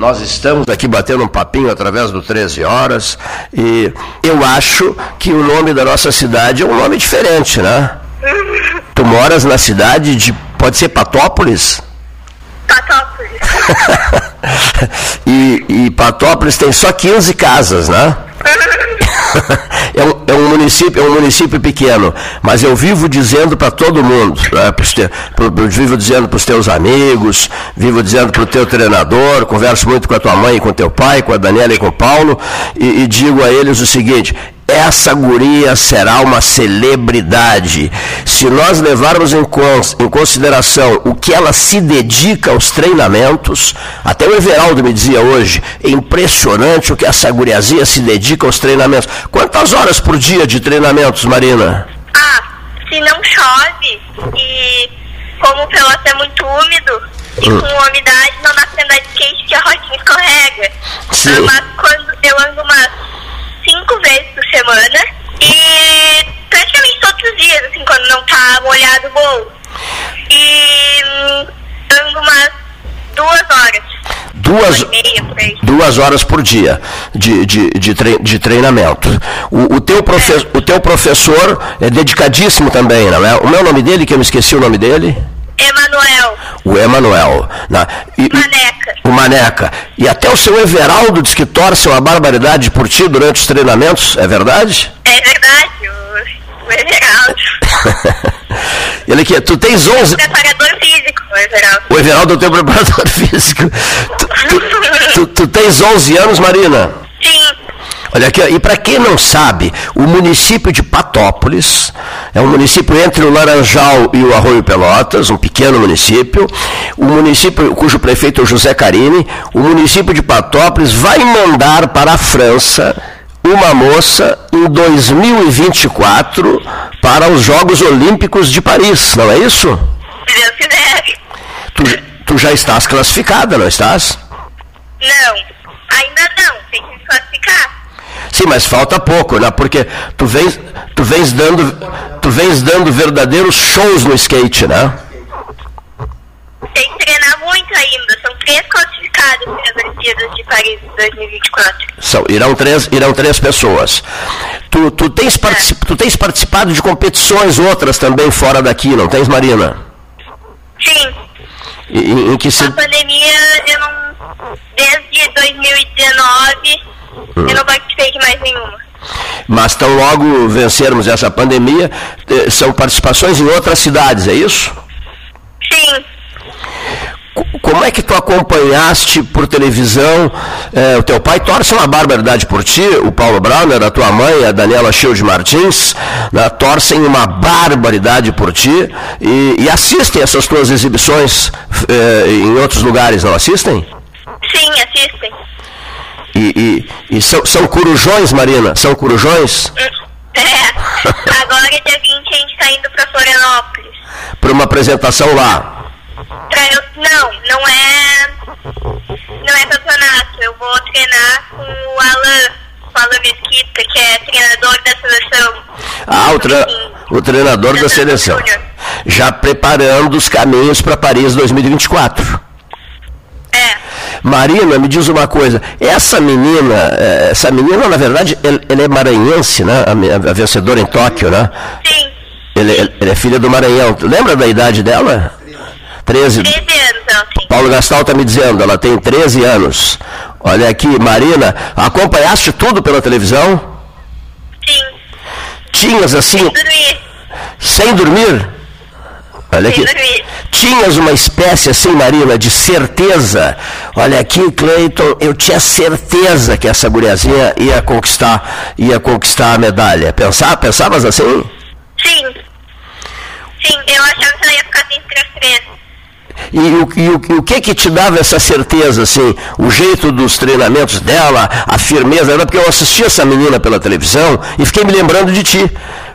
Nós estamos aqui batendo um papinho através do 13 horas e eu acho que o nome da nossa cidade é um nome diferente, né? Tu moras na cidade de. Pode ser Patópolis? Patópolis. e, e Patópolis tem só 15 casas, né? é, um, é, um, município, é um município pequeno, mas eu vivo dizendo para todo mundo, né, te, pro, vivo dizendo para os teus amigos, vivo dizendo para o teu treinador, converso muito com a tua mãe, com teu pai, com a Daniela e com o Paulo, e, e digo a eles o seguinte: essa guria será uma celebridade. Se nós levarmos em, consideração o que ela se dedica aos treinamentos, até o Everaldo me dizia hoje, é impressionante o que essa guriazinha se dedica aos treinamentos. Quantas horas por dia de treinamentos, Marina? Ah, se não chove e como o peloto é muito úmido e hum. com umidade não dá pra andar de skate que a rodinha escorrega. Sim. Mas quando eu ando umas por semana e praticamente todos os dias, assim, quando não tá molhado o bolo. E hum, ando umas duas horas. Duas, duas horas por dia de, de, de, tre, de treinamento. O, o, teu profe, é. o teu professor é dedicadíssimo também, não é? O meu nome dele, que eu me esqueci o nome dele? Emanuel. O Emanuel. Né? Maneca. O Maneca. E até o seu Everaldo diz que torce uma barbaridade por ti durante os treinamentos, é verdade? É verdade, o, o Everaldo. Ele que tu tens 11. Preparador físico, o Everaldo. O Everaldo é o teu preparador físico. tu, tu, tu, tu tens 11 anos, Marina? Olha aqui, e para quem não sabe, o município de Patópolis é um município entre o Laranjal e o Arroio Pelotas, um pequeno município. O município cujo prefeito é o José Carini, o município de Patópolis vai mandar para a França uma moça em 2024 para os Jogos Olímpicos de Paris, não é isso? Se Deus quiser. Tu, tu já estás classificada, não estás? Não, ainda não, tem que se classificar. Sim, mas falta pouco, né? Porque tu vens, tu vens dando, tu vens dando verdadeiros shows no skate, né? Tem que treinar muito ainda. São três classificados para as Olimpíadas de Paris 2024. São, irão três, irão três pessoas. Tu, tu, tens particip, é. tu tens participado de competições outras também fora daqui, não tens, Marina? Sim. Em, em que se... A pandemia, eu não, desde 2019 eu não participei de mais nenhuma. Mas tão logo vencermos essa pandemia, eh, são participações em outras cidades, é isso? Sim. Como é que tu acompanhaste por televisão? Eh, o teu pai torce uma barbaridade por ti, o Paulo Brauner, a tua mãe, a Daniela Child Martins, né, torcem uma barbaridade por ti e, e assistem essas tuas exibições eh, em outros lugares, não assistem? Sim, assistem. E, e, e são, são corujões, Marina? São corujões? É. Agora, dia 20, a gente está indo para Florianópolis. Para uma apresentação lá? Pra eu, não, não é. Não é campeonato. Eu vou treinar com o Alan, o Alan Mesquita, que é treinador da seleção. Ah, o, tre o treinador da seleção. Já preparando os caminhos para Paris 2024. Marina, me diz uma coisa, essa menina, é, essa menina, na verdade, ela é maranhense, né? A, vencedora em Tóquio, né? Sim. Ela, é filha do Maranhão. Lembra da idade dela? 13. 13 anos. Paulo Gastal está me dizendo, ela tem 13 anos. Olha aqui, Marina, acompanhaste tudo pela televisão? Sim. Tinhas assim. Sem dormir. Sem dormir? Olha aqui. Tinhas uma espécie assim, Marina, de certeza. Olha aqui, Cleiton, eu tinha certeza que essa guriazinha ia conquistar, ia conquistar a medalha. Pensava, pensavas assim? Sim. Sim, eu achava que ela ia ficar entre as três. E o, e, o, e o que que te dava essa certeza, assim? O jeito dos treinamentos dela, a firmeza, porque eu assisti essa menina pela televisão e fiquei me lembrando de ti.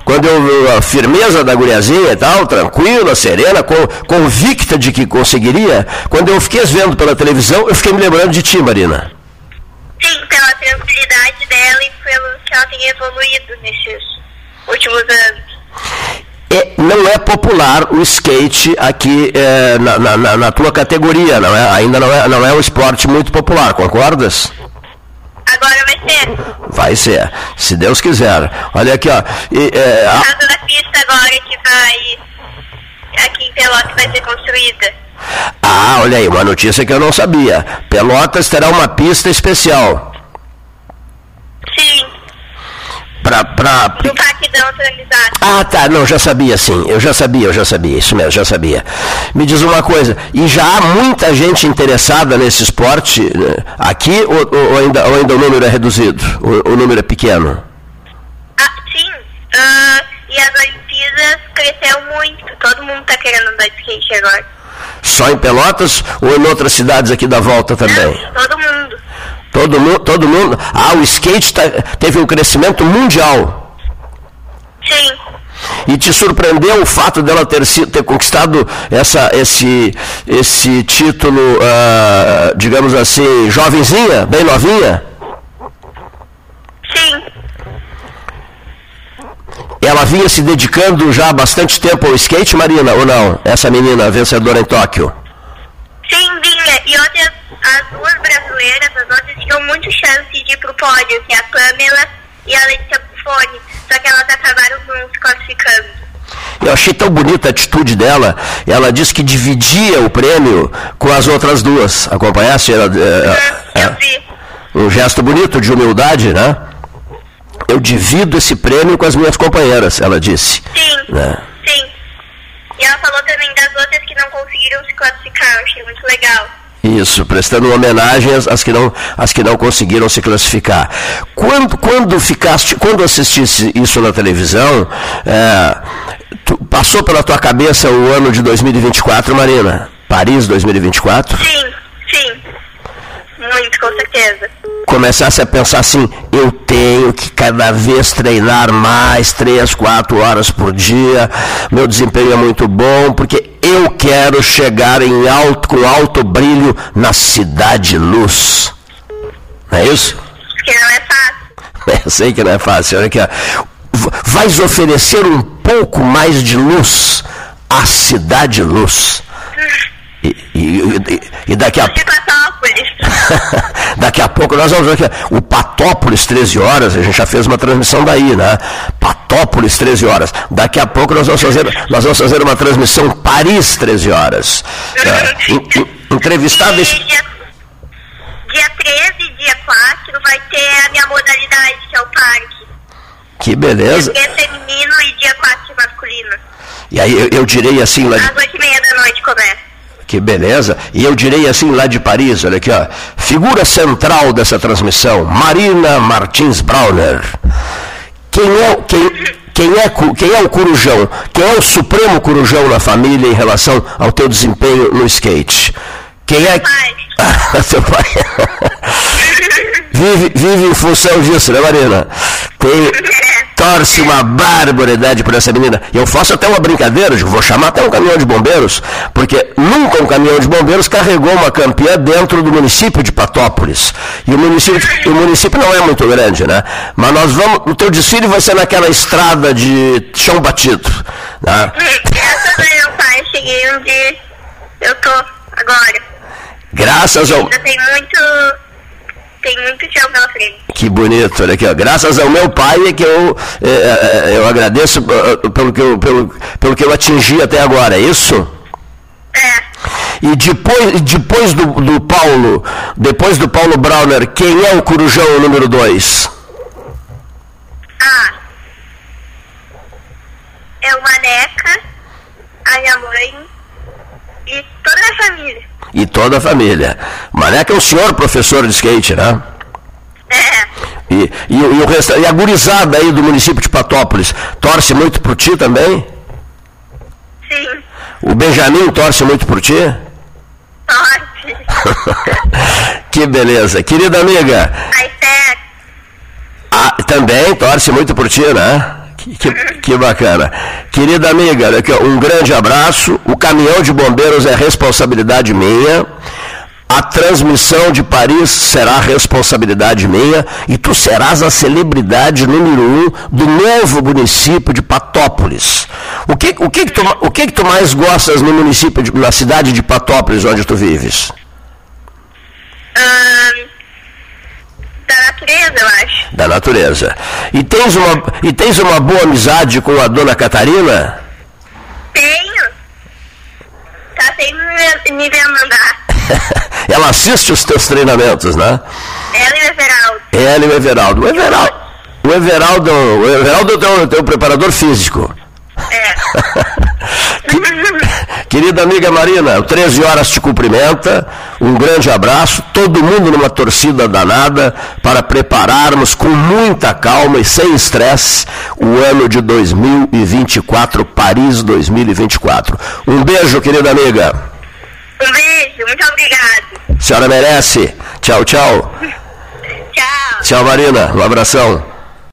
Quando eu, a firmeza da guriazinha e tal, tranquila, serena, convicta de que conseguiria, quando eu fiquei vendo pela televisão, eu fiquei me lembrando de ti, Marina. Sim, pela tranquilidade dela e pelo que ela tem evoluído nesses últimos anos. é, não é popular o skate aqui é, na, na, na, tua categoria, não é? ainda não é, não é um esporte muito popular, concordas? Agora vai ser. Vai ser, se Deus quiser. Olha aqui, ó. E, é, a... casa da pista agora que vai. Aqui em Pelotas vai ser construída. Ah, olha aí, uma notícia que eu não sabia. Pelotas terá uma pista especial. Sim. Pra, pra... No Parque Neutralizado. Ah, tá, não, já sabia sim, eu já sabia, eu já sabia, isso mesmo, já sabia. Me diz uma coisa, e já há muita gente interessada nesse esporte né, aqui ou, ou, ainda, ou ainda o número é reduzido? O, o número é pequeno? Ah, sim, uh, e as Olimpíadas cresceu muito, todo mundo está querendo andar de skate agora. Só em Pelotas ou em outras cidades aqui da volta também? Não, todo mundo. Todo mundo, todo mundo. Ah, o skate tá, teve um crescimento mundial. Sim. E te surpreendeu o fato dela ter, ter conquistado essa, esse, esse título, uh, digamos assim, jovenzinha, bem novinha? Sim. Ela vinha se dedicando já há bastante tempo ao skate, Marina, ou não? Essa menina vencedora em Tóquio? Sim, vinha. E outras, as duas brasileiras, as outras tinham muito chance de ir pro pódio, que é a Pamela e a Letícia Buffoni. Só que elas acabaram não se classificando. Eu achei tão bonita a atitude dela. Ela disse que dividia o prêmio com as outras duas. Acompanhasse? Ela, é, é, eu vi. Um gesto bonito de humildade, né? Eu divido esse prêmio com as minhas companheiras, ela disse. Sim. Né? Sim. E ela falou também das outras que não conseguiram se classificar. Eu achei muito legal. Isso, prestando homenagem às, que não, às que não conseguiram se classificar. Quando, quando ficaste, quando assistisse isso na televisão, é, passou pela tua cabeça o ano de 2024, Marina? Paris 2024? Sim, sim. Muito, com certeza. Começasse a pensar assim, eu tenho que cada vez treinar mais, três, quatro horas por dia, meu desempenho é muito bom, porque eu quero chegar em alto, com alto brilho na cidade luz. Não é isso? Que não é fácil. Eu sei que não é fácil. Olha aqui, Vais oferecer um pouco mais de luz à cidade luz. E, e, e, e daqui a daqui a pouco nós vamos ver aqui, o Patópolis 13 horas, a gente já fez uma transmissão daí, né? Patópolis 13 horas. Daqui a pouco nós vamos fazer, nós vamos fazer uma transmissão Paris 13 horas. É, entrevistáveis. Dia, dia 13 dia 4 vai ter a minha modalidade, que é o parque. Que beleza. Dia feminino e dia 4 masculino. E aí eu, eu direi assim lá. Às 8 e meia da noite começa. Que beleza. E eu direi assim lá de Paris, olha aqui, ó. Figura central dessa transmissão, Marina Martins Brauner. Quem é, quem, quem é, quem é o corujão? Quem é o supremo corujão na família em relação ao teu desempenho no skate? Quem é. Pai. Seu pai. vive, vive em função disso, né, Marina? Tem, torce uma barbaridade por essa menina. Eu faço até uma brincadeira, vou chamar até um caminhão de bombeiros, porque nunca um caminhão de bombeiros carregou uma campeã dentro do município de Patópolis. E o município, o município não é muito grande, né? Mas nós vamos, o teu desfile vai ser naquela estrada de chão batido. Né? Graças a meu pai, cheguei onde eu tô agora. Graças ao. Ainda tem muito tem muito chão pela frente. Que bonito, olha aqui, ó. Graças ao meu pai é que eu, é, é, é eu agradeço uh, pelo que eu, pelo, pelo que eu atingi até agora, é isso? É. E depois, depois do, do Paulo, depois do Paulo Brauner, quem é o corujão número 2? Ah, é o Maneca, a minha mãe e toda a família e toda a família. Maneca é o senhor professor de skate, né? É. E, e, e, o resta, e a gurizada aí do município de Patópolis torce muito por ti também? Sim. O Benjamin torce muito por ti? Torce. que beleza. Querida amiga. A ah, também torce muito por ti, né? Que, que, bacana. Querida amiga, um grande abraço. O caminhão de bombeiros é responsabilidade minha. a transmissão de Paris será responsabilidade minha e tu serás a celebridade número um do novo município de Patópolis. O que, o que, que, tu, o que, que tu mais gostas no município, de, na cidade de Patópolis, onde tu vives? Da natureza, eu acho. Da natureza. E tens uma, e tens uma boa amizade com a dona Catarina? Tenho. Tá sempre me vendo andar. Ela assiste os teus treinamentos, né? Ela e o Everaldo. Ela e o Everaldo. O Everaldo, o Everaldo, o Everaldo é o teu, teu preparador físico. É. Querida amiga Marina, o 13 horas te cumprimenta, um grande abraço, todo mundo numa torcida danada para prepararmos com muita calma e sem estresse o ano de 2024, Paris 2024. Um beijo, querida amiga. Um beijo, muito obrigado. A senhora merece. Tchau, tchau. Tchau. Tchau, Marina. Um abração.